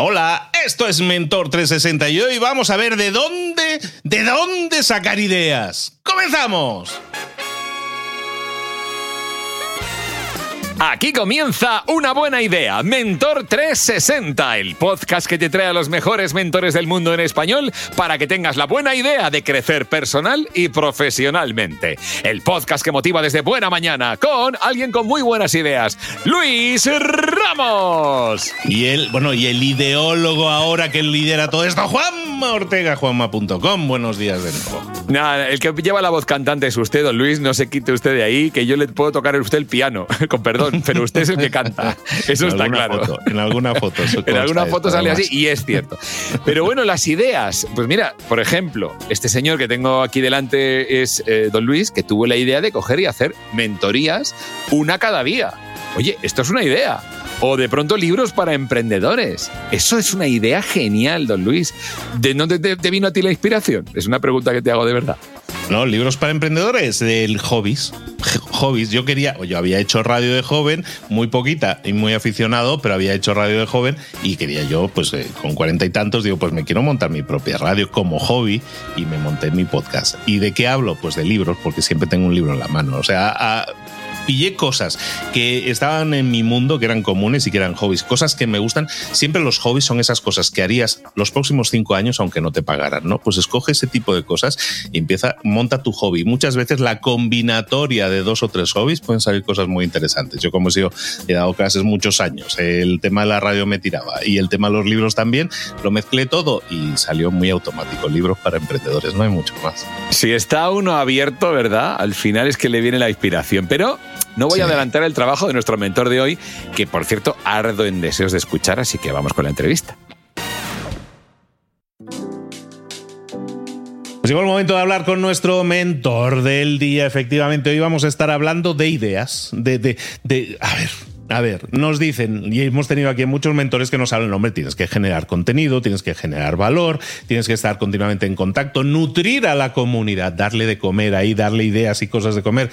Hola, esto es Mentor 360 y hoy vamos a ver de dónde, de dónde sacar ideas. ¡Comenzamos! Aquí comienza una buena idea, Mentor 360, el podcast que te trae a los mejores mentores del mundo en español para que tengas la buena idea de crecer personal y profesionalmente. El podcast que motiva desde buena mañana con alguien con muy buenas ideas, Luis Ramos. Y él, bueno, y el ideólogo ahora que lidera todo esto, Juanma Ortega, juanma.com. Buenos días de nuevo. Nada, el que lleva la voz cantante es usted, don Luis, no se quite usted de ahí, que yo le puedo tocar a usted el piano, con perdón pero usted es el que canta. Eso está claro. en alguna foto. en alguna foto sale así y es cierto. Pero bueno, las ideas. Pues mira, por ejemplo, este señor que tengo aquí delante es eh, don Luis, que tuvo la idea de coger y hacer mentorías una cada día. Oye, esto es una idea. O de pronto libros para emprendedores. Eso es una idea genial, don Luis. ¿De dónde te vino a ti la inspiración? Es una pregunta que te hago de verdad. No, libros para emprendedores, del hobbies. Hobbies. Yo quería, yo había hecho radio de joven, muy poquita y muy aficionado, pero había hecho radio de joven y quería yo, pues eh, con cuarenta y tantos, digo, pues me quiero montar mi propia radio como hobby y me monté mi podcast. ¿Y de qué hablo? Pues de libros, porque siempre tengo un libro en la mano. O sea, a, pillé cosas que estaban en mi mundo, que eran comunes y que eran hobbies, cosas que me gustan. Siempre los hobbies son esas cosas que harías los próximos cinco años aunque no te pagaran, ¿no? Pues escoge ese tipo de cosas y empieza, monta tu hobby. Muchas veces la combinatoria de dos o tres hobbies pueden salir cosas muy interesantes. Yo como he sido, he dado clases muchos años, el tema de la radio me tiraba y el tema de los libros también, lo mezclé todo y salió muy automático. Libros para emprendedores, no hay mucho más. Si está uno abierto, ¿verdad? Al final es que le viene la inspiración, pero no voy a adelantar el trabajo de nuestro mentor de hoy, que por cierto ardo en deseos de escuchar, así que vamos con la entrevista. Pues llegó el momento de hablar con nuestro mentor del día. Efectivamente, hoy vamos a estar hablando de ideas, de, de, de a ver, a ver, nos dicen, y hemos tenido aquí muchos mentores que nos hablan, hombre, tienes que generar contenido, tienes que generar valor, tienes que estar continuamente en contacto, nutrir a la comunidad, darle de comer ahí, darle ideas y cosas de comer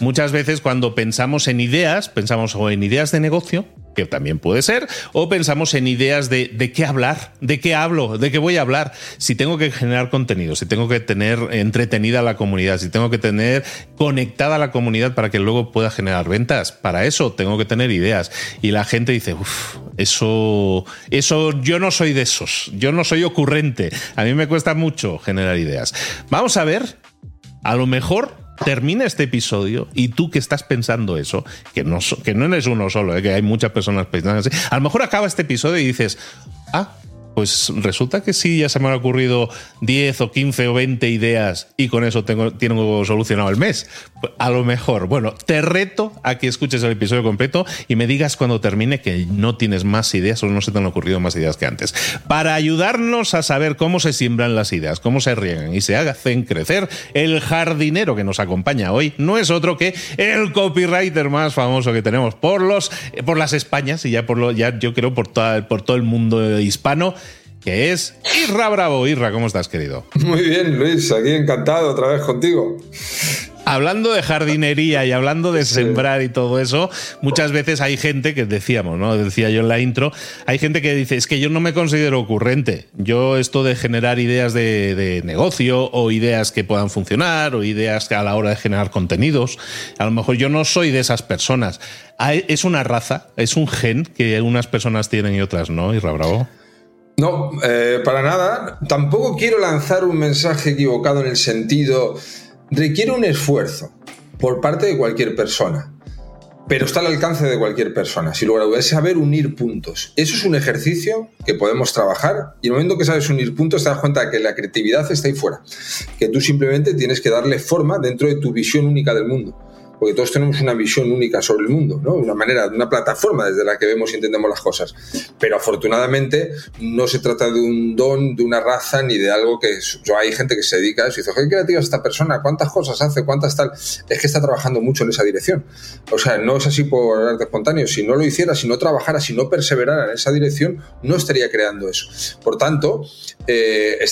muchas veces cuando pensamos en ideas, pensamos o en ideas de negocio, que también puede ser, o pensamos en ideas de, de qué hablar, de qué hablo, de qué voy a hablar. Si tengo que generar contenido, si tengo que tener entretenida la comunidad, si tengo que tener conectada a la comunidad para que luego pueda generar ventas, para eso tengo que tener ideas. Y la gente dice, uff, eso, eso yo no soy de esos, yo no soy ocurrente, a mí me cuesta mucho generar ideas. Vamos a ver, a lo mejor termina este episodio y tú que estás pensando eso, que no, que no eres uno solo, eh, que hay muchas personas pensando así, a lo mejor acaba este episodio y dices, ah, pues resulta que sí, ya se me han ocurrido 10 o 15 o 20 ideas y con eso tengo, tengo solucionado el mes. A lo mejor, bueno, te reto a que escuches el episodio completo y me digas cuando termine que no tienes más ideas o no se te han ocurrido más ideas que antes. Para ayudarnos a saber cómo se siembran las ideas, cómo se riegan y se hacen crecer, el jardinero que nos acompaña hoy no es otro que el copywriter más famoso que tenemos por, los, por las Españas y ya, por lo, ya yo creo por, toda, por todo el mundo hispano que es Irra Bravo. Irra, ¿cómo estás, querido? Muy bien, Luis, aquí encantado otra vez contigo. Hablando de jardinería y hablando de sembrar y todo eso, muchas veces hay gente que decíamos, ¿no? Decía yo en la intro, hay gente que dice, es que yo no me considero ocurrente. Yo esto de generar ideas de, de negocio o ideas que puedan funcionar o ideas a la hora de generar contenidos, a lo mejor yo no soy de esas personas. Es una raza, es un gen que unas personas tienen y otras no, Irra Bravo. No, eh, para nada. Tampoco quiero lanzar un mensaje equivocado en el sentido, requiere un esfuerzo por parte de cualquier persona, pero está al alcance de cualquier persona. Si luego es saber unir puntos. Eso es un ejercicio que podemos trabajar y en el momento que sabes unir puntos te das cuenta de que la creatividad está ahí fuera, que tú simplemente tienes que darle forma dentro de tu visión única del mundo porque todos tenemos una visión única sobre el mundo, ¿no? Una manera, una plataforma desde la que vemos y entendemos las cosas. Pero afortunadamente no se trata de un don, de una raza, ni de algo que yo, hay gente que se dedica a eso y dice, ¿qué creativa es esta persona? ¿Cuántas cosas hace? ¿Cuántas tal? Es que está trabajando mucho en esa dirección. O sea, no es así por arte espontáneo. Si no lo hiciera, si no trabajara, si no perseverara en esa dirección, no estaría creando eso. Por tanto, eh,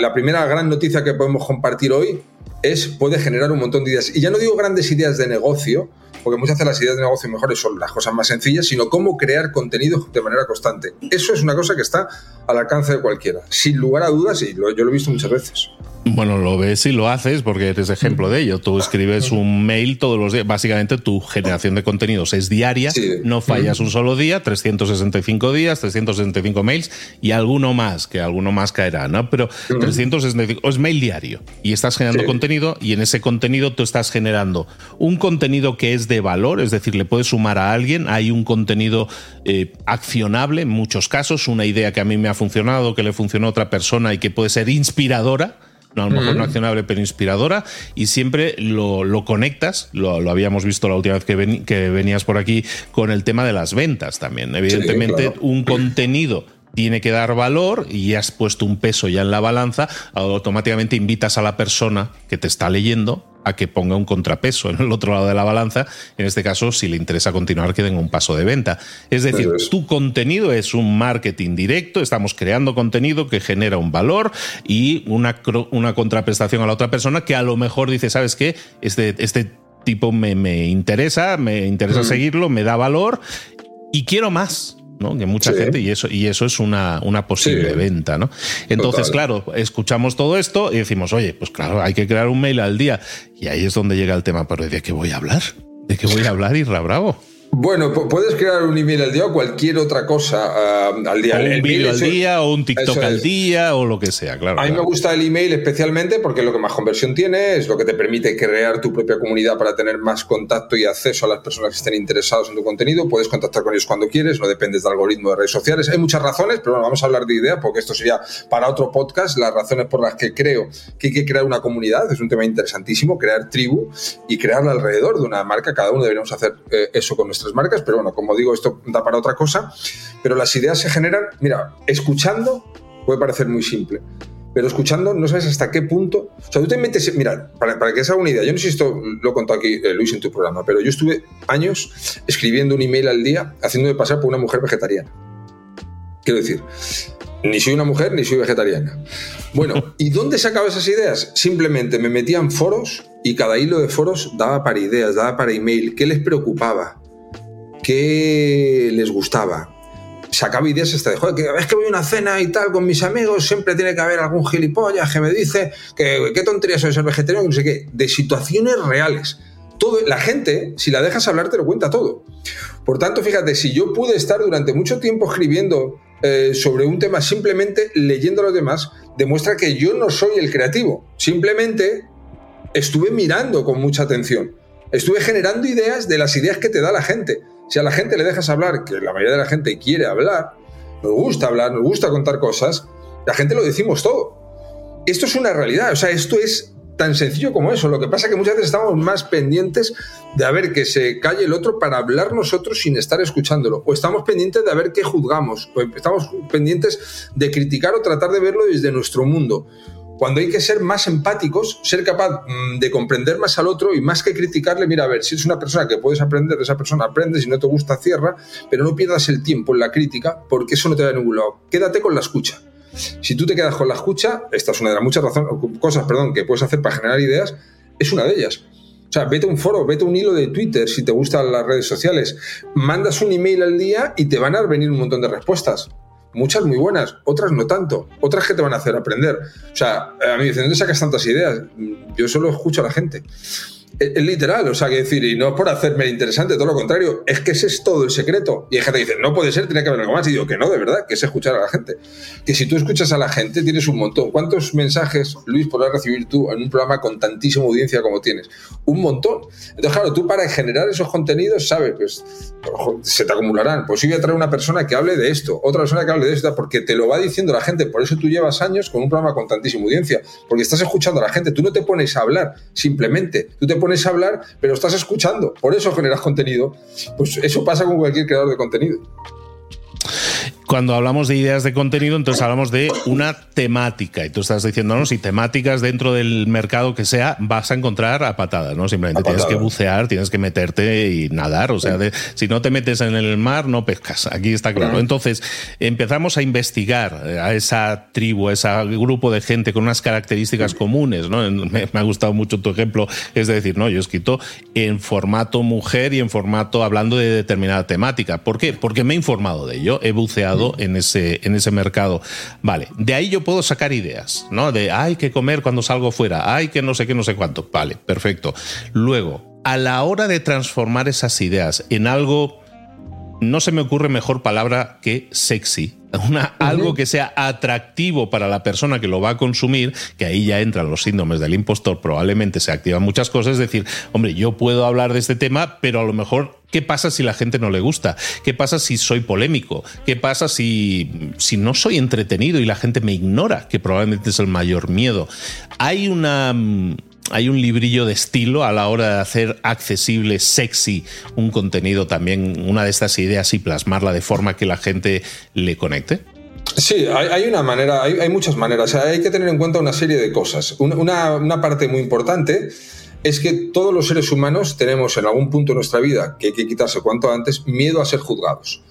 la primera gran noticia que podemos compartir hoy es, puede generar un montón de ideas. Y ya no digo grandes ideas de negocio, porque muchas de las ideas de negocio mejores son las cosas más sencillas, sino cómo crear contenido de manera constante. Eso es una cosa que está al alcance de cualquiera, sin lugar a dudas, y yo lo he visto muchas veces. Bueno, lo ves y lo haces porque eres ejemplo de ello. Tú escribes un mail todos los días. Básicamente tu generación de contenidos es diaria, no fallas un solo día, 365 días, 365 mails y alguno más, que alguno más caerá, ¿no? Pero 365 es mail diario y estás generando contenido y en ese contenido tú estás generando un contenido que es de valor, es decir, le puedes sumar a alguien, hay un contenido eh, accionable en muchos casos, una idea que a mí me ha funcionado, que le funcionó a otra persona y que puede ser inspiradora a lo mejor no accionable, pero inspiradora, y siempre lo, conectas, lo, habíamos visto la última vez que, que, venías por aquí, con el tema de las ventas también. Evidentemente, un contenido tiene que dar valor y has puesto un peso ya en la balanza, automáticamente invitas a la persona que te está leyendo a que ponga un contrapeso en el otro lado de la balanza. En este caso, si le interesa continuar, que den un paso de venta. Es decir, tu contenido es un marketing directo, estamos creando contenido que genera un valor y una, una contraprestación a la otra persona que a lo mejor dice, ¿sabes qué? Este, este tipo me, me interesa, me interesa seguirlo, me da valor y quiero más. Que mucha gente, y eso, y eso es una, una posible venta, ¿no? Entonces, claro, escuchamos todo esto y decimos, oye, pues claro, hay que crear un mail al día. Y ahí es donde llega el tema, pero ¿de qué voy a hablar? ¿De qué voy a hablar, Irra Bravo? Bueno, puedes crear un email al día o cualquier otra cosa ah, al día. O un vídeo al día o un TikTok al día o lo que sea, claro. A mí me gusta el email especialmente porque es lo que más conversión tiene, es lo que te permite crear tu propia comunidad para tener más contacto y acceso a las personas que estén interesadas en tu contenido. Puedes contactar con ellos cuando quieres, no dependes del algoritmo de redes sociales. Hay muchas razones, pero bueno, vamos a hablar de ideas porque esto sería para otro podcast, las razones por las que creo que hay que crear una comunidad. Es un tema interesantísimo, crear tribu y crearla alrededor de una marca. Cada uno deberíamos hacer eh, eso con nuestra marcas, pero bueno, como digo, esto da para otra cosa. Pero las ideas se generan, mira, escuchando puede parecer muy simple, pero escuchando no sabes hasta qué punto. O sea, tú te metes, mira, para, para que se haga una idea, yo no sé si esto lo he contado aquí, eh, Luis, en tu programa, pero yo estuve años escribiendo un email al día haciéndome pasar por una mujer vegetariana. Quiero decir, ni soy una mujer ni soy vegetariana. Bueno, ¿y dónde sacaba esas ideas? Simplemente me metía en foros y cada hilo de foros daba para ideas, daba para email. ¿Qué les preocupaba? Qué les gustaba. Sacaba ideas hasta de, joder, que vez que voy a una cena y tal con mis amigos, siempre tiene que haber algún gilipollas que me dice que qué tontería soy ser vegetariano, no sé qué, de situaciones reales. Todo, la gente, si la dejas hablar, te lo cuenta todo. Por tanto, fíjate, si yo pude estar durante mucho tiempo escribiendo eh, sobre un tema simplemente leyendo a los demás, demuestra que yo no soy el creativo. Simplemente estuve mirando con mucha atención. Estuve generando ideas de las ideas que te da la gente. Si a la gente le dejas hablar, que la mayoría de la gente quiere hablar, nos gusta hablar, nos gusta contar cosas, la gente lo decimos todo. Esto es una realidad, o sea, esto es tan sencillo como eso. Lo que pasa es que muchas veces estamos más pendientes de a ver que se calle el otro para hablar nosotros sin estar escuchándolo. O estamos pendientes de ver qué juzgamos. O estamos pendientes de criticar o tratar de verlo desde nuestro mundo cuando hay que ser más empáticos, ser capaz mm, de comprender más al otro y más que criticarle, mira, a ver, si es una persona que puedes aprender de esa persona, aprende, si no te gusta, cierra, pero no pierdas el tiempo en la crítica porque eso no te va a ningún lado. Quédate con la escucha. Si tú te quedas con la escucha, esta es una de las muchas razones, cosas perdón, que puedes hacer para generar ideas, es una de ellas. O sea, vete a un foro, vete a un hilo de Twitter si te gustan las redes sociales, mandas un email al día y te van a venir un montón de respuestas muchas muy buenas, otras no tanto, otras que te van a hacer aprender. O sea, a mí me dicen, ¿dónde sacas tantas ideas? Yo solo escucho a la gente. Es, literal, o sea, que decir, y no es por hacerme interesante, todo lo contrario, es que ese es todo el secreto. Y hay gente que dice, no puede ser, tiene que haber algo más. Y digo, que no, de verdad, que es escuchar a la gente. Que si tú escuchas a la gente, tienes un montón. ¿Cuántos mensajes, Luis, podrás recibir tú en un programa con tantísima audiencia como tienes? Un montón. Entonces, claro, tú para generar esos contenidos, sabes, pues se te acumularán. Pues yo voy a traer una persona que hable de esto, otra persona que hable de esto, porque te lo va diciendo la gente. Por eso tú llevas años con un programa con tantísima audiencia, porque estás escuchando a la gente. Tú no te pones a hablar simplemente, tú te pones a hablar, pero estás escuchando. Por eso generas contenido. Pues eso pasa con cualquier creador de contenido cuando hablamos de ideas de contenido, entonces hablamos de una temática. Y tú estás diciéndonos, si temáticas dentro del mercado que sea, vas a encontrar a patadas, ¿no? Simplemente tienes que bucear, tienes que meterte y nadar. O sea, si no te metes en el mar, no pescas. Aquí está claro. Entonces, empezamos a investigar a esa tribu, a ese grupo de gente con unas características comunes, ¿no? Me, me ha gustado mucho tu ejemplo, es decir, no, yo he escrito en formato mujer y en formato hablando de determinada temática. ¿Por qué? Porque me he informado de ello, he buceado en ese, en ese mercado. Vale, de ahí yo puedo sacar ideas, ¿no? De hay que comer cuando salgo fuera, hay que no sé qué, no sé cuánto. Vale, perfecto. Luego, a la hora de transformar esas ideas en algo, no se me ocurre mejor palabra que sexy, una, algo que sea atractivo para la persona que lo va a consumir, que ahí ya entran los síndromes del impostor, probablemente se activan muchas cosas, es decir, hombre, yo puedo hablar de este tema, pero a lo mejor, ¿qué pasa si la gente no le gusta? ¿Qué pasa si soy polémico? ¿Qué pasa si, si no soy entretenido y la gente me ignora? Que probablemente es el mayor miedo. Hay una hay un librillo de estilo a la hora de hacer accesible, sexy un contenido también, una de estas ideas y plasmarla de forma que la gente le conecte? Sí, hay, una manera, hay, muchas maneras. hay que tener en cuenta una serie de cosas. Una, parte muy importante es que todos los seres humanos tenemos en algún punto de nuestra vida, que hay que quitarse cuanto antes, miedo a ser juzgados.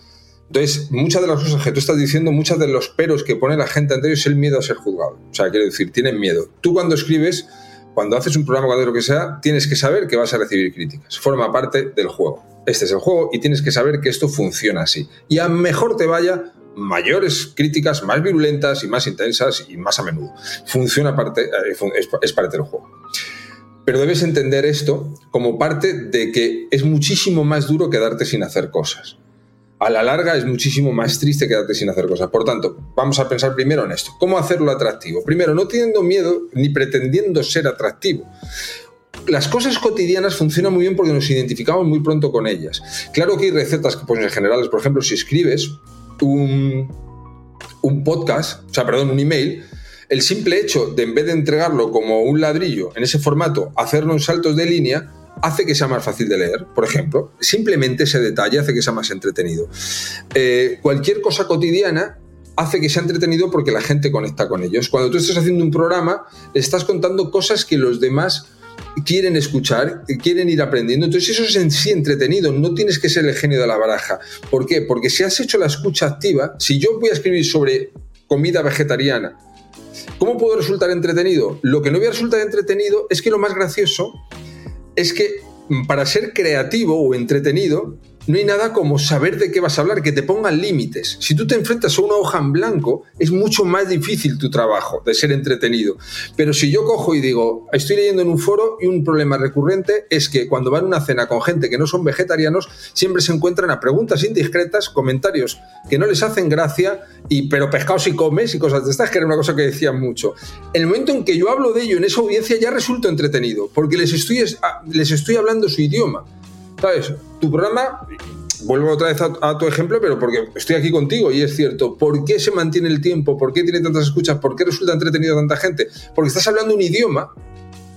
Entonces, muchas de las cosas que tú estás diciendo, muchas de los peros que pone la gente ante ellos es el miedo a ser juzgado. O sea, quiero decir, tienen miedo. Tú cuando escribes cuando haces un programa, cuando lo que sea, tienes que saber que vas a recibir críticas. Forma parte del juego. Este es el juego y tienes que saber que esto funciona así. Y a mejor te vaya, mayores críticas, más virulentas y más intensas y más a menudo. Funciona parte, eh, es parte del juego. Pero debes entender esto como parte de que es muchísimo más duro quedarte sin hacer cosas a la larga es muchísimo más triste quedarte sin hacer cosas. Por tanto, vamos a pensar primero en esto. ¿Cómo hacerlo atractivo? Primero, no teniendo miedo ni pretendiendo ser atractivo. Las cosas cotidianas funcionan muy bien porque nos identificamos muy pronto con ellas. Claro que hay recetas que ponen generales. Por ejemplo, si escribes un, un podcast, o sea, perdón, un email, el simple hecho de en vez de entregarlo como un ladrillo en ese formato, hacerlo en saltos de línea, hace que sea más fácil de leer, por ejemplo. Simplemente ese detalle hace que sea más entretenido. Eh, cualquier cosa cotidiana hace que sea entretenido porque la gente conecta con ellos. Cuando tú estás haciendo un programa, estás contando cosas que los demás quieren escuchar, quieren ir aprendiendo. Entonces eso es en sí entretenido, no tienes que ser el genio de la baraja. ¿Por qué? Porque si has hecho la escucha activa, si yo voy a escribir sobre comida vegetariana, ¿cómo puedo resultar entretenido? Lo que no voy a resultar entretenido es que lo más gracioso es que para ser creativo o entretenido, no hay nada como saber de qué vas a hablar, que te pongan límites. Si tú te enfrentas a una hoja en blanco, es mucho más difícil tu trabajo de ser entretenido. Pero si yo cojo y digo, estoy leyendo en un foro y un problema recurrente es que cuando van a una cena con gente que no son vegetarianos, siempre se encuentran a preguntas indiscretas, comentarios que no les hacen gracia, y pero pescado si comes y cosas de estas, que era una cosa que decían mucho. El momento en que yo hablo de ello en esa audiencia ya resulta entretenido, porque les estoy, les estoy hablando su idioma. ¿Sabes? Tu programa, vuelvo otra vez a, tu ejemplo, pero porque estoy aquí contigo y es cierto, ¿por qué se mantiene el tiempo? ¿Por qué tiene tantas escuchas? ¿Por qué resulta entretenido tanta gente? Porque estás hablando un idioma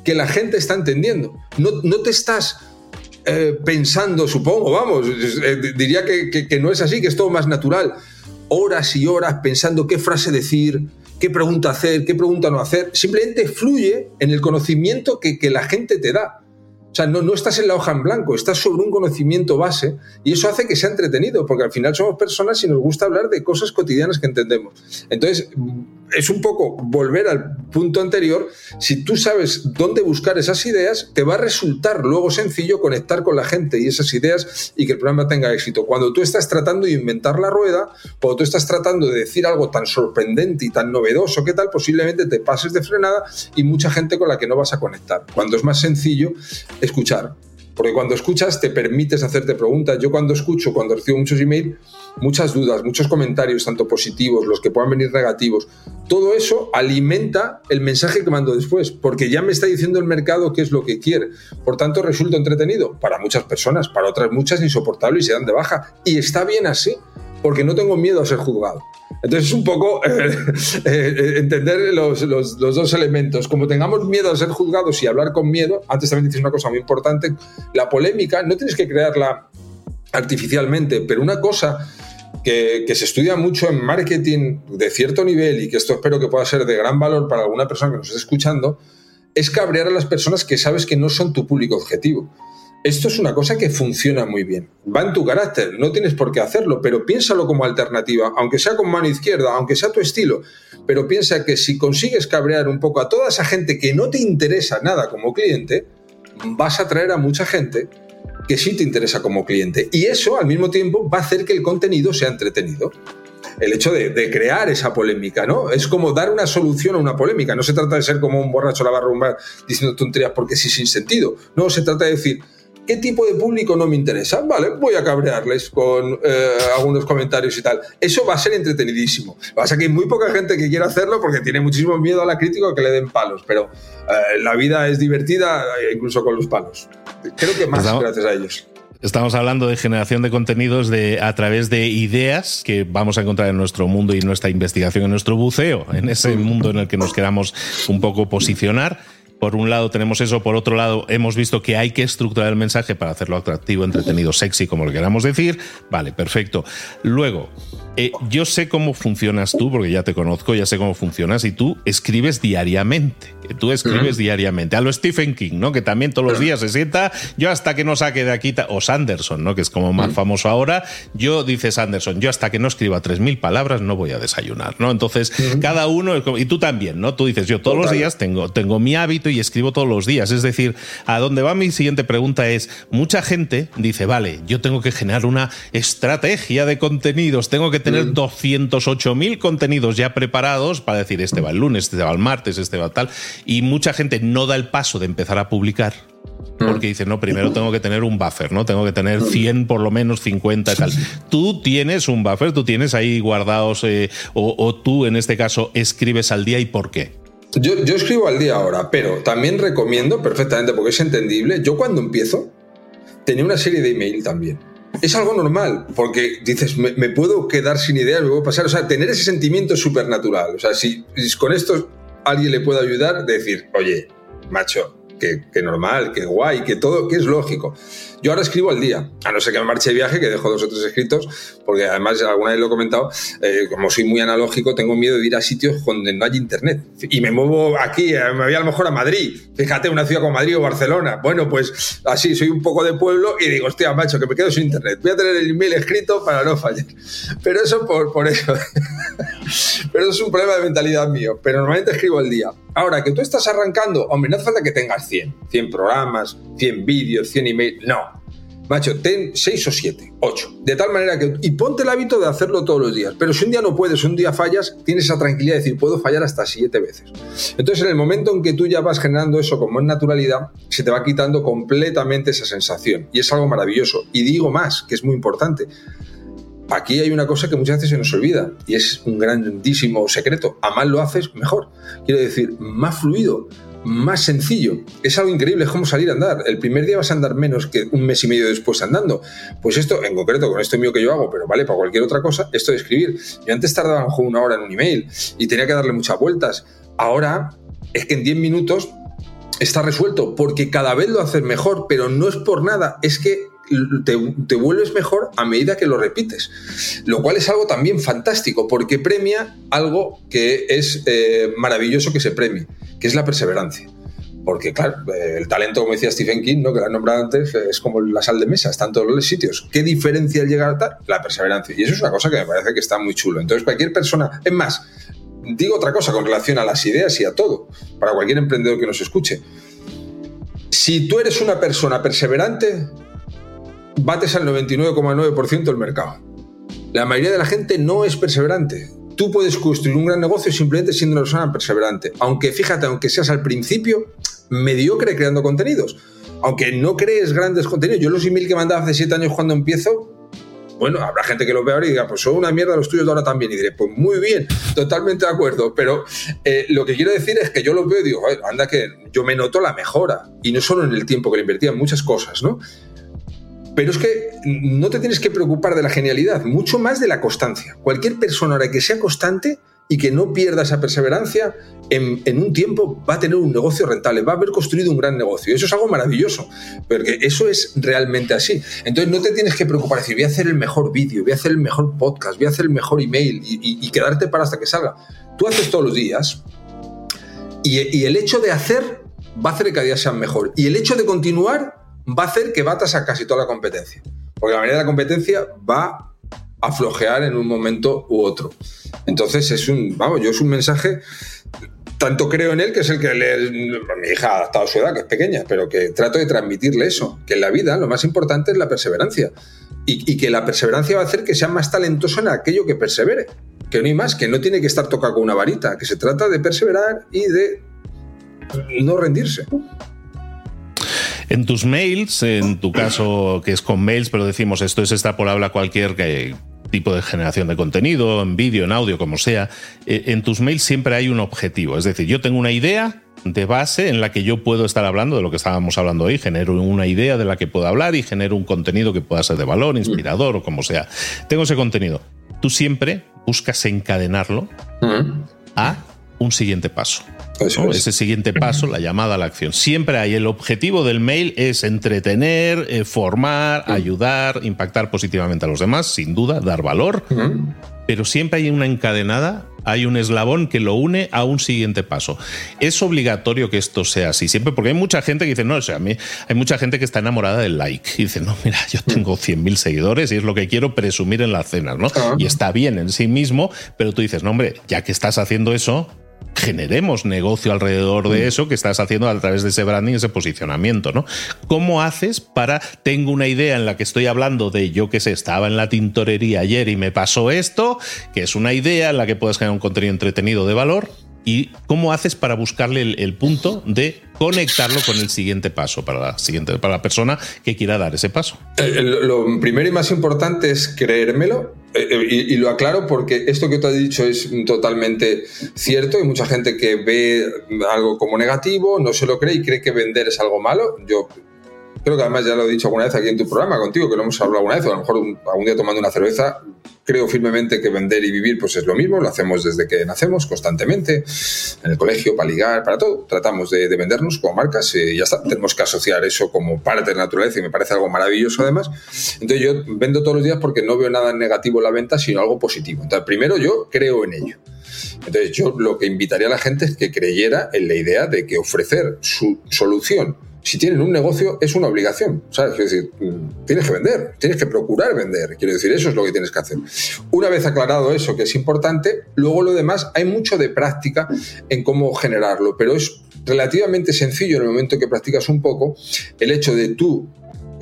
que la gente está entendiendo. No, no te estás eh, pensando, supongo, vamos, eh, diría que, no es así, que es todo más natural. Horas y horas pensando qué frase decir, qué pregunta hacer, qué pregunta no hacer. Simplemente fluye en el conocimiento que la gente te da. O sea, no, no estás en la hoja en blanco, estás sobre un conocimiento base y eso hace que sea entretenido, porque al final somos personas y nos gusta hablar de cosas cotidianas que entendemos. Entonces, es un poco volver al punto anterior. Si tú sabes dónde buscar esas ideas, te va a resultar luego sencillo conectar con la gente y esas ideas y que el programa tenga éxito. Cuando tú estás tratando de inventar la rueda, cuando tú estás tratando de decir algo tan sorprendente y tan novedoso, ¿qué tal? Posiblemente te pases de frenada y mucha gente con la que no vas a conectar. Cuando es más sencillo, escuchar. Porque cuando escuchas te permites hacerte preguntas. Yo cuando escucho, cuando recibo muchos emails, muchas dudas, muchos comentarios, tanto positivos, los que puedan venir negativos, todo eso alimenta el mensaje que mando después, porque ya me está diciendo el mercado qué es lo que quiere. Por tanto, resulta entretenido para muchas personas, para otras muchas insoportable y se dan de baja. Y está bien así, porque no tengo miedo a ser juzgado. Entonces es un poco eh, eh, entender los, dos elementos. Como tengamos miedo a ser juzgados y hablar con miedo, antes también dices una cosa muy importante, la polémica no tienes que crearla artificialmente, pero una cosa que, se estudia mucho en marketing de cierto nivel y que esto espero que pueda ser de gran valor para alguna persona que nos esté escuchando, es cabrear a las personas que sabes que no son tu público objetivo. Esto es una cosa que funciona muy bien. Va en tu carácter, no tienes por qué hacerlo, pero piénsalo como alternativa, aunque sea con mano izquierda, aunque sea tu estilo. Pero piensa que si consigues cabrear un poco a toda esa gente que no te interesa nada como cliente, vas a traer a mucha gente que sí te interesa como cliente. Y eso al mismo tiempo va a hacer que el contenido sea entretenido el hecho de, crear esa polémica, ¿no? Es como dar una solución a una polémica. No se trata de ser como un borracho la barrumba diciendo tonterías porque sí sin sentido. No, se trata de decir, ¿Qué tipo de público no me interesa? Vale, voy a cabrearles con eh, algunos comentarios y tal. Eso va a ser entretenidísimo. Pasa que hay muy poca gente que quiera hacerlo porque tiene muchísimo miedo a la crítica que le den palos, pero eh, la vida es divertida eh, incluso con los palos. Creo que más gracias a ellos. Estamos hablando de generación de contenidos de, a través de ideas que vamos a encontrar en nuestro mundo y nuestra investigación, en nuestro buceo, en ese mundo en el que nos queramos un poco posicionar por un lado tenemos eso, por otro lado hemos visto que hay que estructurar el mensaje para hacerlo atractivo, entretenido, sexy, como lo queramos decir. Vale, perfecto. Luego, eh, yo sé cómo funcionas tú, porque ya te conozco, ya sé cómo funcionas, y tú escribes diariamente. Tú escribes diariamente. A lo Stephen King, ¿no? Que también todos los días se sienta, yo hasta que no saque de aquí, o Sanderson, ¿no? Que es como más famoso ahora, yo, dice Sanderson, yo hasta que no escriba 3.000 palabras no voy a desayunar, ¿no? Entonces, cada uno, y tú también, ¿no? Tú dices, yo todos los días tengo, tengo mi hábito y escribo todos los días. Es decir, a dónde va mi siguiente pregunta es, mucha gente dice, vale, yo tengo que generar una estrategia de contenidos, tengo que tener 208.000 contenidos ya preparados para decir, este va el lunes, este va el martes, este va tal, y mucha gente no da el paso de empezar a publicar porque dice, no, primero tengo que tener un buffer, ¿no? Tengo que tener 100 por lo menos, 50 y tal. Tú tienes un buffer, tú tienes ahí guardados, eh, o, o, tú en este caso escribes al día y por qué. Yo, escribo al día ahora, pero también recomiendo perfectamente, porque es entendible, yo cuando empiezo tenía una serie de email también. Es algo normal, porque dices, me, puedo quedar sin ideas, me puedo pasar, o sea, tener ese sentimiento es súper natural. O sea, si, con esto alguien le puede ayudar, decir, oye, macho, que, normal, que guay, que todo, que es lógico. Yo ahora escribo al día, a no ser que me marche de viaje, que dejo dos o tres escritos, porque además alguna vez lo he comentado, eh, como soy muy analógico, tengo miedo de ir a sitios donde no hay internet. Y me muevo aquí, eh, me voy a lo mejor a Madrid, fíjate, una ciudad como Madrid o Barcelona. Bueno, pues así, soy un poco de pueblo y digo, hostia, macho, que me quedo sin internet. Voy a tener el email escrito para no fallar. Pero eso por, por eso. Pero es un problema de mentalidad mío. Pero normalmente escribo al día. Ahora, que tú estás arrancando, hombre, no hace falta que tengas 100, 100 programas, 100 vídeos, 100 emails, no. Macho, ten 6 o 7, 8. De tal manera que. Y ponte el hábito de hacerlo todos los días. Pero si un día no puedes, un día fallas, tienes esa tranquilidad de decir, puedo fallar hasta 7 veces. Entonces, en el momento en que tú ya vas generando eso como en naturalidad, se te va quitando completamente esa sensación. Y es algo maravilloso. Y digo más, que es muy importante aquí hay una cosa que muchas veces se nos olvida y es un grandísimo secreto. A más lo haces, mejor. Quiero decir, más fluido, más sencillo. Es algo increíble, es como salir a andar. El primer día vas a andar menos que un mes y medio después andando. Pues esto, en concreto, con esto mío que yo hago, pero vale para cualquier otra cosa, esto de escribir. Yo antes tardaba una hora en un email y tenía que darle muchas vueltas. Ahora es que en 10 minutos está resuelto porque cada vez lo haces mejor, pero no es por nada, es que te, vuelves mejor a medida que lo repites. Lo cual es algo también fantástico, porque premia algo que es eh, maravilloso que se premie, que es la perseverancia. Porque, claro, eh, el talento, como decía Stephen King, ¿no? que lo han nombrado antes, es como la sal de mesa, está en todos los sitios. ¿Qué diferencia al llegar a tal? La perseverancia. Y eso es una cosa que me parece que está muy chulo. Entonces, cualquier persona, es más, digo otra cosa con relación a las ideas y a todo, para cualquier emprendedor que nos escuche. Si tú eres una persona perseverante, bates al 99,9% del mercado. La mayoría de la gente no es perseverante. Tú puedes construir un gran negocio simplemente siendo una persona perseverante. Aunque fíjate, aunque seas al principio mediocre creando contenidos. Aunque no crees grandes contenidos. Yo los emails que mandaba hace 7 años cuando empiezo, bueno, habrá gente que lo vea ahora y diga, pues son una mierda los tuyos de ahora también. Y diré, pues muy bien, totalmente de acuerdo. Pero eh, lo que quiero decir es que yo lo veo y digo, anda que yo me noto la mejora. Y no solo en el tiempo que le invertía, en muchas cosas, ¿no? Pero es que no te tienes que preocupar de la genialidad, mucho más de la constancia. Cualquier persona ahora que sea constante y que no pierda esa perseverancia, en, un tiempo va a tener un negocio rentable, va a haber construido un gran negocio. Eso es algo maravilloso, porque eso es realmente así. Entonces no te tienes que preocupar, decir, voy a hacer el mejor vídeo, voy a hacer el mejor podcast, voy a hacer el mejor email y, quedarte para hasta que salga. Tú haces todos los días y, el hecho de hacer va a hacer que cada día sea mejor. Y el hecho de continuar va a hacer que batas a casi toda la competencia. Porque la mayoría de la competencia va a flojear en un momento u otro. Entonces es un, vamos, yo es un mensaje, tanto creo en él, que es el que le, mi hija ha adaptado a su edad, que es pequeña, pero que trato de transmitirle eso, que en la vida lo más importante es la perseverancia. Y, y que la perseverancia va a hacer que sea más talentoso en aquello que persevere. Que no hay más, que no tiene que estar tocado con una varita, que se trata de perseverar y de no rendirse. En tus mails, en tu caso que es con mails, pero decimos esto es extrapolable a cualquier eh, tipo de generación de contenido, en vídeo, en audio, como sea, eh, en tus mails siempre hay un objetivo. Es decir, yo tengo una idea de base en la que yo puedo estar hablando de lo que estábamos hablando hoy, genero una idea de la que puedo hablar y genero un contenido que pueda ser de valor, inspirador o como sea. Tengo ese contenido. Tú siempre buscas encadenarlo a un siguiente paso. Ese siguiente paso, la llamada a la acción. Siempre hay el objetivo del mail es entretener, eh, formar, ayudar, impactar positivamente a los demás, sin duda, dar valor. Pero siempre hay una encadenada, hay un eslabón que lo une a un siguiente paso. Es obligatorio que esto sea así, siempre, porque hay mucha gente que dice, no, o sea, a mí hay mucha gente que está enamorada del like. Y dice, no, mira, yo tengo 100.000 seguidores y es lo que quiero presumir en las cenas, ¿no? Y está bien en sí mismo, pero tú dices, no, hombre, ya que estás haciendo eso, generemos negocio alrededor de mm. eso que estás haciendo a través de ese branding, ese posicionamiento, ¿no? ¿Cómo haces para, tengo una idea en la que estoy hablando de, yo que sé, estaba en la tintorería ayer y me pasó esto, que es una idea en la que puedes generar un contenido entretenido de valor, ¿Y cómo haces para buscarle el, punto de conectarlo con el siguiente paso para la, siguiente, para la persona que quiera dar ese paso? Eh, lo primero y más importante es creérmelo. Eh, eh, y, lo aclaro porque esto que tú has dicho es totalmente cierto. Hay mucha gente que ve algo como negativo, no se lo cree y cree que vender es algo malo. Yo creo que además ya lo he dicho alguna vez aquí en tu programa contigo, que lo hemos hablado alguna vez, o a lo mejor algún día tomando una cerveza, creo firmemente que vender y vivir pues es lo mismo, lo hacemos desde que nacemos constantemente, en el colegio, para ligar, para todo. Tratamos de, vendernos como marcas y ya está. Tenemos que asociar eso como parte de la naturaleza y me parece algo maravilloso además. Entonces yo vendo todos los días porque no veo nada negativo en la venta, sino algo positivo. Entonces primero yo creo en ello. Entonces yo lo que invitaría a la gente es que creyera en la idea de que ofrecer su solución si tienen un negocio es una obligación, ¿sabes? Es decir, tienes que vender, tienes que procurar vender, quiero decir, eso es lo que tienes que hacer. Una vez aclarado eso, que es importante, luego lo demás, hay mucho de práctica en cómo generarlo, pero es relativamente sencillo en el momento que practicas un poco el hecho de tú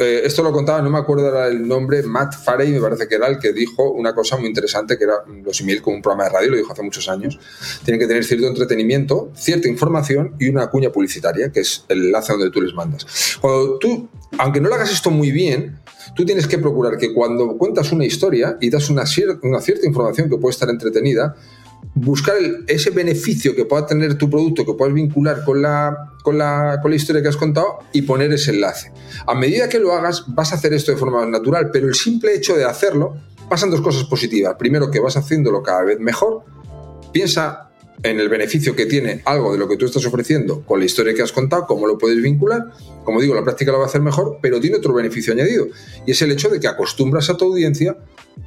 eh, esto lo contaba, no me acuerdo el nombre, Matt Farey me parece que era el que dijo una cosa muy interesante, que era los email como un programa de radio, lo dijo hace muchos años, tienen que tener cierto entretenimiento, cierta información y una cuña publicitaria, que es el enlace donde tú les mandas. Cuando tú, aunque no lo hagas esto muy bien, tú tienes que procurar que cuando cuentas una historia y das una, una cierta información que puede estar entretenida, buscar ese beneficio que pueda tener tu producto, que puedas vincular con la, con, la, con la historia que has contado y poner ese enlace. A medida que lo hagas, vas a hacer esto de forma natural, pero el simple hecho de hacerlo pasan dos cosas positivas. Primero, que vas haciéndolo cada vez mejor. Piensa en el beneficio que tiene algo de lo que tú estás ofreciendo con la historia que has contado, cómo lo puedes vincular. Como digo, la práctica lo va a hacer mejor, pero tiene otro beneficio añadido. Y es el hecho de que acostumbras a tu audiencia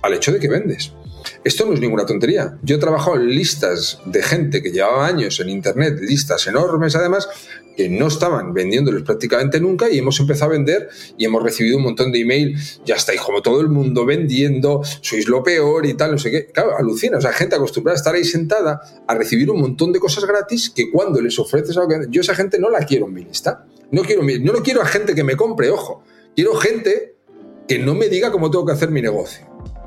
al hecho de que vendes. Esto no es ninguna tontería. Yo he trabajado en listas de gente que llevaba años en Internet, listas enormes además, que no estaban vendiéndoles prácticamente nunca y hemos empezado a vender y hemos recibido un montón de email, ya estáis como todo el mundo vendiendo, sois lo peor y tal, no sé qué. Claro, alucina, o sea, gente acostumbrada a estar ahí sentada a recibir un montón de cosas gratis que cuando les ofreces algo, yo esa gente no la quiero en mi lista. No quiero, no lo quiero a gente que me compre, ojo. Quiero gente que no me diga cómo tengo que hacer mi negocio.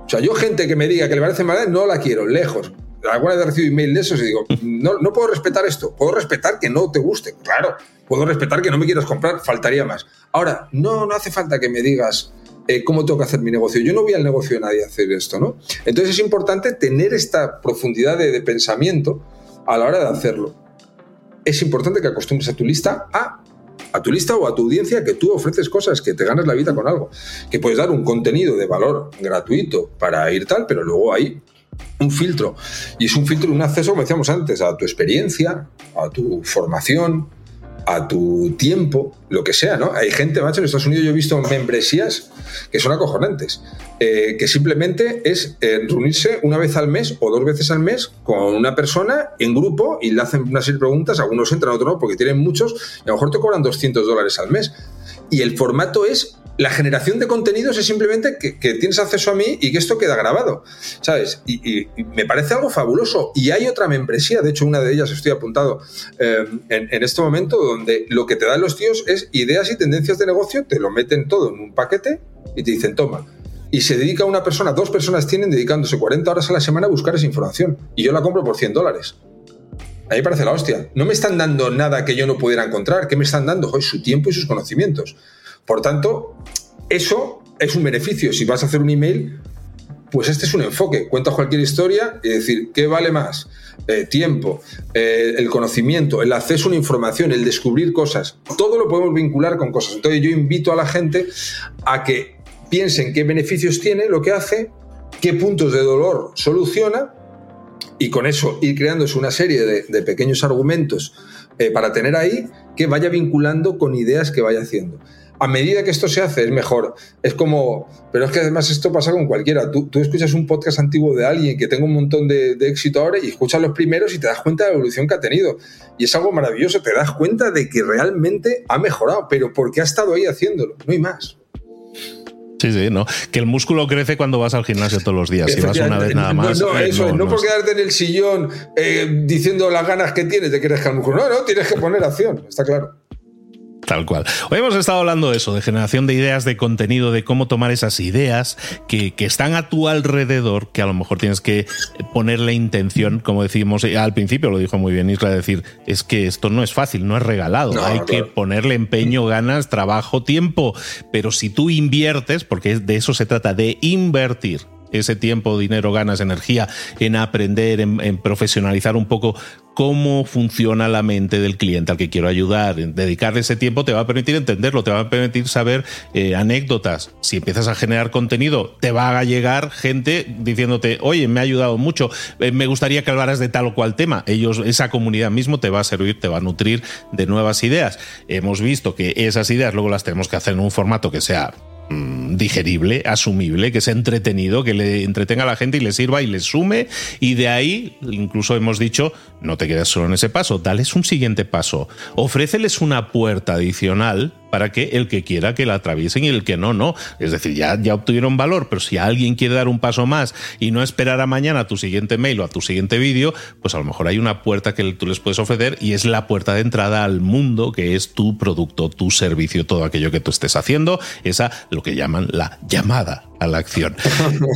O sea, yo gente que me diga que le parece mal, no la quiero, lejos. Alguna vez he recibido email de esos y digo, no, no puedo respetar esto, puedo respetar que no te guste, claro, puedo respetar que no me quieras comprar, faltaría más. Ahora, no, no hace falta que me digas eh, cómo tengo que hacer mi negocio. Yo no voy al negocio de nadie a hacer esto, ¿no? Entonces es importante tener esta profundidad de, de pensamiento a la hora de hacerlo. Es importante que acostumbres a tu lista a a tu lista o a tu audiencia que tú ofreces cosas, que te ganas la vida con algo, que puedes dar un contenido de valor gratuito para ir tal, pero luego hay un filtro. Y es un filtro, un acceso, como decíamos antes, a tu experiencia, a tu formación, a tu tiempo, lo que sea, ¿no? Hay gente, macho, en Estados Unidos yo he visto membresías que son acojonantes, eh, que simplemente es eh, reunirse una vez al mes o dos veces al mes con una persona en grupo y le hacen una serie de preguntas, algunos entran, otros no, porque tienen muchos, y a lo mejor te cobran 200 dólares al mes. Y el formato es la generación de contenidos es simplemente que, tienes acceso a mí y que esto queda grabado, ¿sabes? Y, me parece algo fabuloso. Y hay otra membresía, de hecho una de ellas estoy apuntado eh, en, este momento, donde lo que te dan los tíos es ideas y tendencias de negocio, te lo meten todo en un paquete y te dicen, toma. Y se dedica una persona, dos personas tienen dedicándose 40 horas a la semana a buscar esa información. Y yo la compro por 100 dólares. A mí me parece la hostia. No me están dando nada que yo no pudiera encontrar. ¿Qué me están dando? Joder, su tiempo y sus conocimientos. Por tanto, eso es un beneficio. Si vas a hacer un email, pues este es un enfoque. Cuentas cualquier historia y decir, ¿qué vale más? Eh, tiempo, eh, el conocimiento, el acceso a una información, el descubrir cosas. Todo lo podemos vincular con cosas. Entonces yo invito a la gente a que piensen qué beneficios tiene lo que hace, qué puntos de dolor soluciona y con eso ir creándose una serie de, pequeños argumentos eh, para tener ahí que vaya vinculando con ideas que vaya haciendo a medida que esto se hace es mejor. Es como, pero es que además esto pasa con cualquiera. Tú, escuchas un podcast antiguo de alguien que tenga un montón de, éxito ahora y escuchas los primeros y te das cuenta de la evolución que ha tenido. Y es algo maravilloso, te das cuenta de que realmente ha mejorado, pero porque ha estado ahí haciéndolo, no hay más. Sí, sí, no. Que el músculo crece cuando vas al gimnasio todos los días. Si vas una vez nada más. No, no, eh, eso, no, no por quedarte en el sillón eh, diciendo las ganas que tienes de que el músculo. No, no, tienes que poner acción, está claro. Tal cual. Hoy hemos estado hablando de eso, de generación de ideas, de contenido, de cómo tomar esas ideas que, están a tu alrededor, que a lo mejor tienes que ponerle intención, como decimos al principio, lo dijo muy bien Isla, decir, es que esto no es fácil, no es regalado, hay que ponerle empeño, ganas, trabajo, tiempo, pero si tú inviertes, porque de eso se trata, de invertir ese tiempo, dinero, ganas, energía en aprender, en, profesionalizar un poco cómo funciona la mente del cliente al que quiero ayudar. Dedicarle ese tiempo te va a permitir entenderlo, te va a permitir saber eh, anécdotas. Si empiezas a generar contenido, te va a llegar gente diciéndote, oye, me ha ayudado mucho, eh, me gustaría que hablaras de tal o cual tema. Ellos, esa comunidad mismo te va a servir, te va a nutrir de nuevas ideas. Hemos visto que esas ideas luego las tenemos que hacer en un formato que sea digerible, asumible, que sea entretenido, que le entretenga a la gente y le sirva y le sume. Y de ahí, incluso hemos dicho, no te quedas solo en ese paso, dales un siguiente paso. Ofréceles una puerta adicional para que el que quiera que la atraviesen y el que no, no. Es decir, ya, ya obtuvieron valor, pero si alguien quiere dar un paso más y no esperar a mañana a tu siguiente mail o a tu siguiente vídeo, pues a lo mejor hay una puerta que tú les puedes ofrecer y es la puerta de entrada al mundo que es tu producto, tu servicio, todo aquello que tú estés haciendo, esa lo que llaman la llamada a la acción.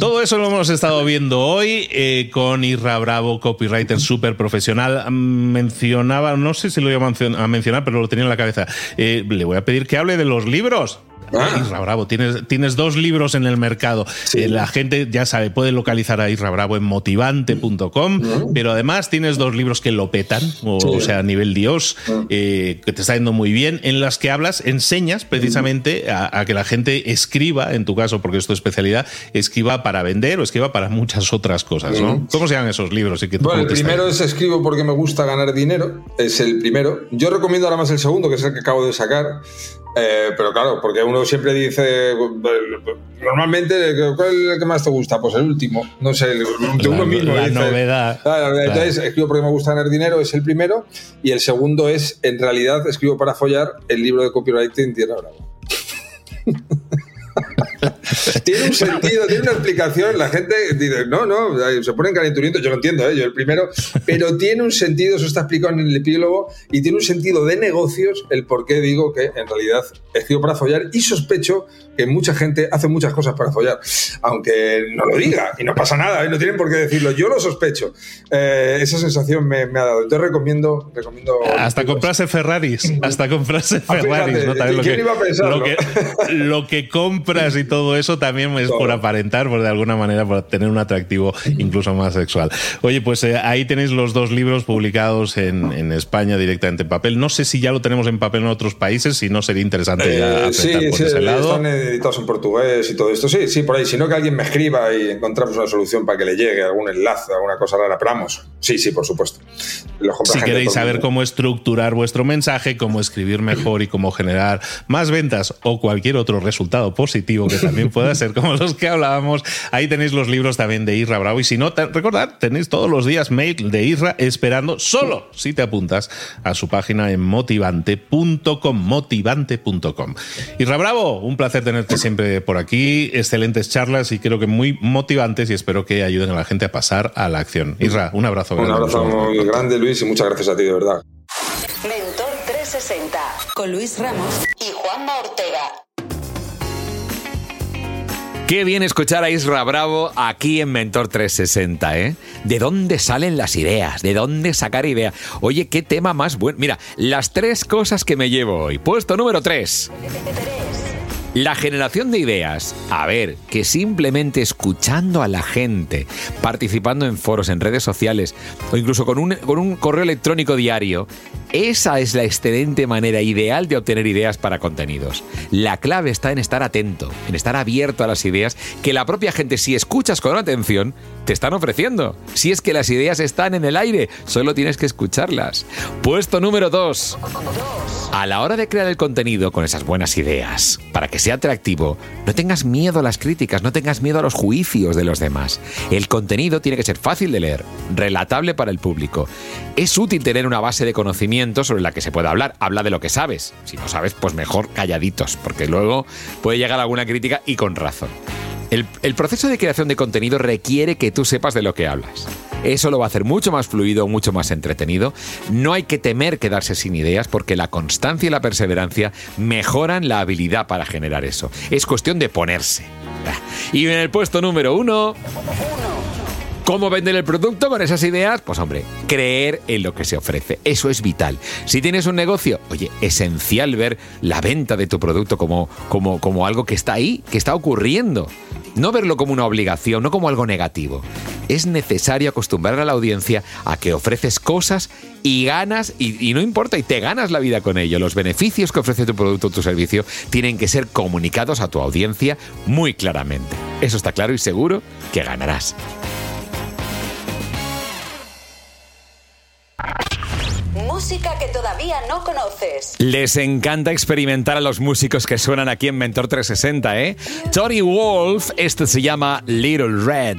Todo eso lo hemos estado viendo hoy eh, con Irra Bravo, copywriter súper profesional. Mencionaba, no sé si lo iba a mencionar, pero lo tenía en la cabeza. Eh, le voy a pedir que hable de los libros. Ah. Isra Bravo, tienes, tienes dos libros en el mercado. Eh, la gente ya sabe, puede localizar a Isra Bravo en motivante.com, pero además tienes dos libros que lo petan, o, sea, a nivel Dios, ah. eh, que te está yendo muy bien, en las que hablas, enseñas precisamente a, que la gente escriba, en tu caso, porque es tu especialidad, escriba para vender o escriba para muchas otras cosas, ¿no? ¿Cómo se llaman esos libros? bueno, el primero es Escribo porque me gusta ganar dinero, es el primero. Yo recomiendo ahora más el segundo, que es el que acabo de sacar. Eh, pero claro, porque uno siempre dice, normalmente, ¿cuál es el que más te gusta? Pues el último, no sé, el, de uno mismo. La novedad. Entonces, escribo porque me gusta ganar dinero, es el primero, y el segundo es, en realidad, escribo para follar el libro de copywriting Tierra Bravo. tiene un sentido, tiene una explicación. La gente dice, no, no, se ponen calenturientos. Yo lo entiendo, ¿eh? yo el primero, pero tiene un sentido, eso está explicado en el epílogo, y tiene un sentido de negocios el por qué digo que en realidad escribo para follar y sospecho que mucha gente hace muchas cosas para follar, aunque no lo diga y no pasa nada, ¿eh? no tienen por qué decirlo. Yo lo sospecho. Eh, esa sensación me, ha dado. Entonces recomiendo. recomiendo hasta comprarse Ferraris. Hasta comprarse ah, Ferraris. ¿no? lo, que, lo, que, lo que compras y todo eso eso también es por aparentar, por de alguna manera, por tener un atractivo incluso más sexual. Oye, pues eh, ahí tenéis los dos libros publicados en, en, España directamente en papel. No sé si ya lo tenemos en papel en otros países, si no sería interesante ya eh, sí, por sí, ese lado. Están editados en portugués y todo esto. Sí, sí, por ahí. Si no, que alguien me escriba y encontramos una solución para que le llegue algún enlace, alguna cosa rara. Pero vamos, sí, sí, por supuesto. Si queréis saber cómo estructurar vuestro mensaje, cómo escribir mejor y cómo generar más ventas o cualquier otro resultado positivo que también pueda ser como los que hablábamos, ahí tenéis los libros también de Irra Bravo. Y si no, recordad, tenéis todos los días mail de Irra esperando solo si te apuntas a su página en motivante.com, motivante.com. Irra Bravo, un placer tenerte siempre por aquí, excelentes charlas y creo que muy motivantes y espero que ayuden a la gente a pasar a la acción. Irra, un abrazo. Un abrazo muy grande, Luis, y muchas gracias a ti, de verdad. Mentor 360 con Luis Ramos y Juanma Ortega. Qué bien escuchar a Isra Bravo aquí en Mentor 360, ¿eh? ¿De dónde salen las ideas? ¿De dónde sacar ideas? Oye, qué tema más bueno. Mira, las tres cosas que me llevo hoy. Puesto número 3. La generación de ideas. A ver, que simplemente escuchando a la gente, participando en foros, en redes sociales o incluso con un, con un correo electrónico diario, esa es la excelente manera ideal de obtener ideas para contenidos. La clave está en estar atento, en estar abierto a las ideas que la propia gente, si escuchas con atención, te están ofreciendo. Si es que las ideas están en el aire, solo tienes que escucharlas. Puesto número 2. A la hora de crear el contenido con esas buenas ideas, para que sea atractivo, no tengas miedo a las críticas, no tengas miedo a los juicios de los demás. El contenido tiene que ser fácil de leer, relatable para el público. Es útil tener una base de conocimiento sobre la que se pueda hablar. Habla de lo que sabes. Si no sabes, pues mejor calladitos, porque luego puede llegar alguna crítica y con razón. El, el, proceso de creación de contenido requiere que tú sepas de lo que hablas. Eso lo va a hacer mucho más fluido, mucho más entretenido. No hay que temer quedarse sin ideas porque la constancia y la perseverancia mejoran la habilidad para generar eso. Es cuestión de ponerse. Y en el puesto número uno... ¿Cómo vender el producto con esas ideas? Pues hombre, creer en lo que se ofrece. Eso es vital. Si tienes un negocio, oye, esencial ver la venta de tu producto como, como, como algo que está ahí, que está ocurriendo. No verlo como una obligación, no como algo negativo. Es necesario acostumbrar a la audiencia a que ofreces cosas y ganas, y, y, no importa, y te ganas la vida con ello. Los beneficios que ofrece tu producto o tu servicio tienen que ser comunicados a tu audiencia muy claramente. Eso está claro y seguro que ganarás. Música que todavía no conoces. Les encanta experimentar a los músicos que suenan aquí en Mentor 360, ¿eh? Tony Wolf, este se llama Little Red.